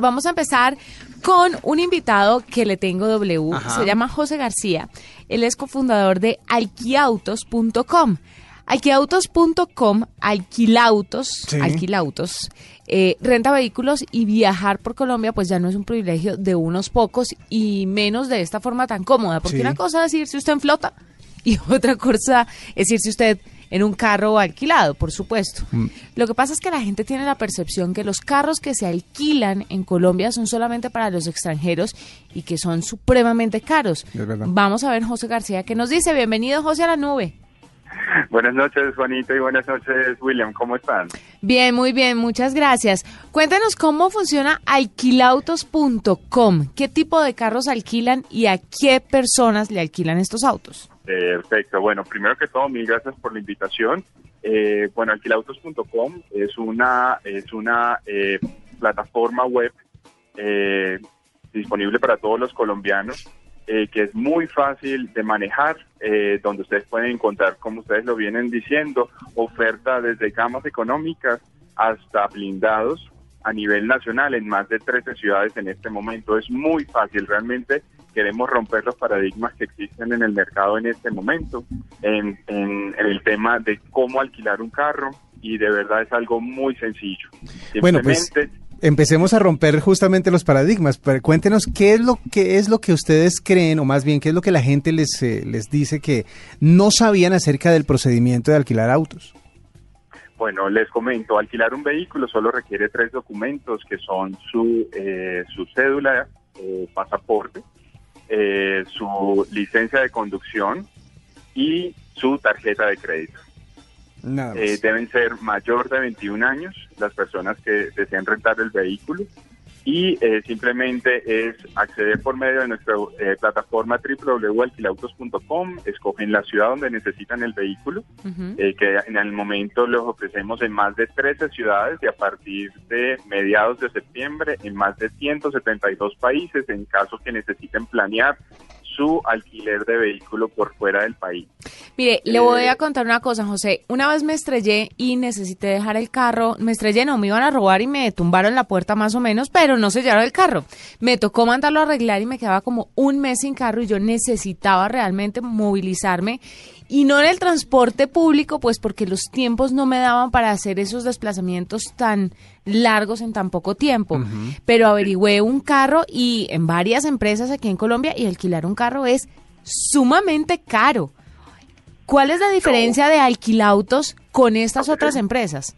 Vamos a empezar con un invitado que le tengo W. Ajá. Se llama José García. Él es cofundador de alquiautos.com. Alquiautos.com, alquilautos, alquilautos, eh, renta vehículos y viajar por Colombia pues ya no es un privilegio de unos pocos y menos de esta forma tan cómoda, porque una cosa es irse usted en flota y otra cosa es irse usted en un carro alquilado, por supuesto. Mm. Lo que pasa es que la gente tiene la percepción que los carros que se alquilan en Colombia son solamente para los extranjeros y que son supremamente caros. Vamos a ver José García que nos dice. Bienvenido José a la nube. Buenas noches, Juanito, y buenas noches, William. ¿Cómo están? Bien, muy bien, muchas gracias. Cuéntenos cómo funciona alquilautos.com. ¿Qué tipo de carros alquilan y a qué personas le alquilan estos autos? Perfecto. Bueno, primero que todo, mil gracias por la invitación. Eh, bueno, alquilautos.com es una, es una eh, plataforma web eh, disponible para todos los colombianos que es muy fácil de manejar, donde ustedes pueden encontrar, como ustedes lo vienen diciendo, oferta desde gamas económicas hasta blindados a nivel nacional en más de 13 ciudades en este momento. Es muy fácil, realmente queremos romper los paradigmas que existen en el mercado en este momento, en, el tema de cómo alquilar un carro y de verdad es algo muy sencillo. Bueno, pues empecemos a romper justamente los paradigmas. Pero cuéntenos qué es lo que es lo que ustedes creen o más bien qué es lo que la gente les eh, les dice que no sabían acerca del procedimiento de alquilar autos. Bueno, les comento, alquilar un vehículo solo requiere tres documentos que son su, eh, su cédula, o pasaporte, eh, su licencia de conducción y su tarjeta de crédito. Eh, deben ser mayor de 21 años las personas que desean rentar el vehículo y eh, simplemente es acceder por medio de nuestra eh, plataforma www.alquilautos.com, escogen la ciudad donde necesitan el vehículo, eh, que en el momento los ofrecemos en más de 13 ciudades y a partir de mediados de septiembre en más de 172 países en caso que necesiten planear su alquiler de vehículo por fuera del país. Mire, le voy a eh, contar una cosa, José. Una vez me estrellé y necesité dejar el carro. Me estrellé, no, me iban a robar y me tumbaron la puerta más o menos, pero no sellaron el carro. Me tocó mandarlo a arreglar y me quedaba como un mes sin carro y yo necesitaba realmente movilizarme y no en el transporte público, pues porque los tiempos no me daban para hacer esos desplazamientos tan largos en tan poco tiempo. Pero averigüé un carro y en varias empresas aquí en Colombia y alquilar un carro es sumamente caro. ¿Cuál es la diferencia de alquilautos con estas otras empresas?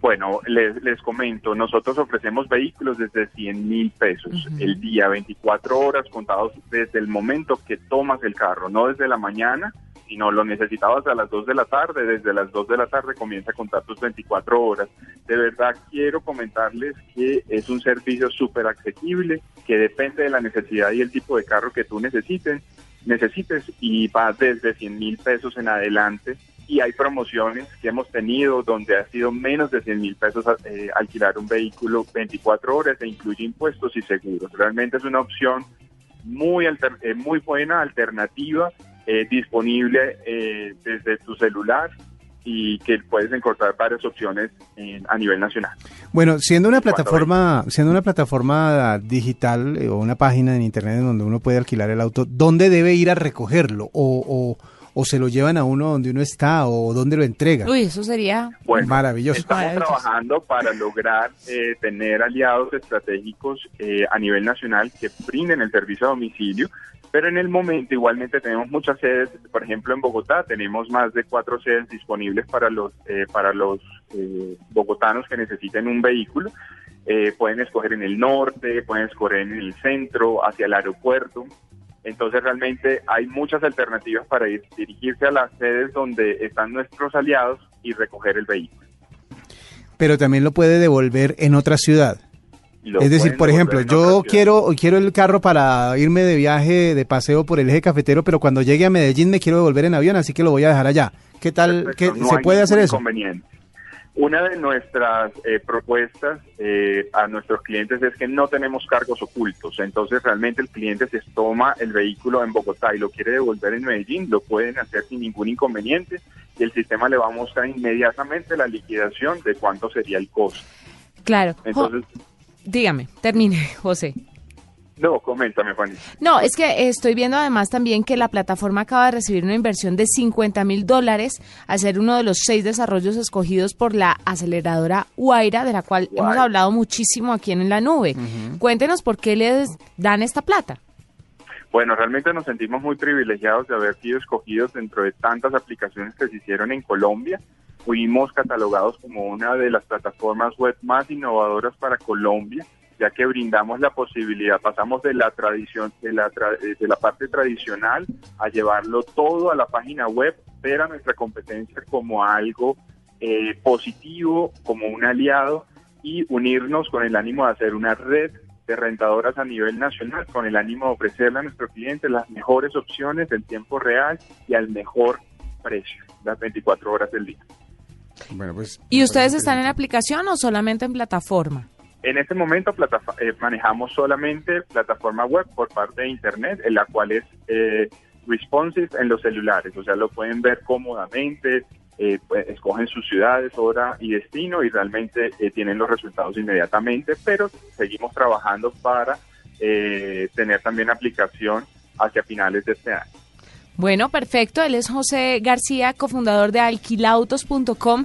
Bueno, les, les comento, nosotros ofrecemos vehículos desde 100 mil pesos el día, 24 horas contados desde el momento que tomas el carro, no desde la mañana, sino lo necesitabas a las 2 de la tarde, desde las 2 de la tarde comienza a contar tus 24 horas. De verdad quiero comentarles que es un servicio súper accesible, que depende de la necesidad y el tipo de carro que tú necesites, necesites y va desde 100 mil pesos en adelante y hay promociones que hemos tenido donde ha sido menos de 100 mil pesos eh, alquilar un vehículo 24 horas e incluye impuestos y seguros. Realmente es una opción muy, eh, muy buena, alternativa, eh, disponible desde tu celular y que puedes encontrar varias opciones a nivel nacional. Bueno, siendo una plataforma, siendo una plataforma digital o una página en internet donde uno puede alquilar el auto, ¿dónde debe ir a recogerlo o, o o se lo llevan a uno donde uno está o donde lo entregan. Uy, eso sería maravilloso. Estamos trabajando para lograr eh, tener aliados estratégicos eh, a nivel nacional que brinden el servicio a domicilio, pero en el momento igualmente tenemos muchas sedes, por ejemplo en Bogotá tenemos más de cuatro sedes disponibles para los eh, para los bogotanos que necesiten un vehículo. pueden escoger en el norte, pueden escoger en el centro, hacia el aeropuerto. Entonces realmente hay muchas alternativas para ir, dirigirse a las sedes donde están nuestros aliados y recoger el vehículo. Pero también lo puede devolver en otra ciudad. es decir, por ejemplo, yo quiero quiero el carro para irme de viaje, de paseo por el eje cafetero, pero cuando llegue a Medellín me quiero devolver en avión, así que lo voy a dejar allá. ¿Qué tal? ¿Se puede hacer eso? Una de nuestras eh, propuestas eh, a nuestros clientes es que no tenemos cargos ocultos. Entonces, realmente el cliente se toma el vehículo en Bogotá y lo quiere devolver en Medellín, lo pueden hacer sin ningún inconveniente y el sistema le va a mostrar inmediatamente la liquidación de cuánto sería el costo. Claro. Entonces, dígame, termine, José. No, coméntame, Fanny. No, es que estoy viendo además también que la plataforma acaba de recibir una inversión de 50 mil dólares a ser uno de los seis desarrollos escogidos por la aceleradora Huayra, de la cual hemos hablado muchísimo aquí en La Nube. Cuéntenos por qué les dan esta plata. Bueno, realmente nos sentimos muy privilegiados de haber sido escogidos dentro de tantas aplicaciones que se hicieron en Colombia. Fuimos catalogados como una de las plataformas web más innovadoras para Colombia ya que brindamos la posibilidad, pasamos de la tradición, de la, de la parte tradicional a llevarlo todo a la página web, ver a nuestra competencia como algo eh, positivo, como un aliado y unirnos con el ánimo de hacer una red de rentadoras a nivel nacional, con el ánimo de ofrecerle a nuestros clientes las mejores opciones en tiempo real y al mejor precio, las 24 horas del día. Bueno, pues, ¿Y ustedes están en aplicación o solamente en plataforma? En este momento eh, manejamos solamente plataforma web por parte de Internet, en la cual es eh, responsive en los celulares, o sea, lo pueden ver cómodamente, eh, pues, escogen sus ciudades, hora y destino y realmente tienen los resultados inmediatamente, pero seguimos trabajando para tener también aplicación hacia finales de este año. Bueno, perfecto. Él es José García, cofundador de alquilautos.com.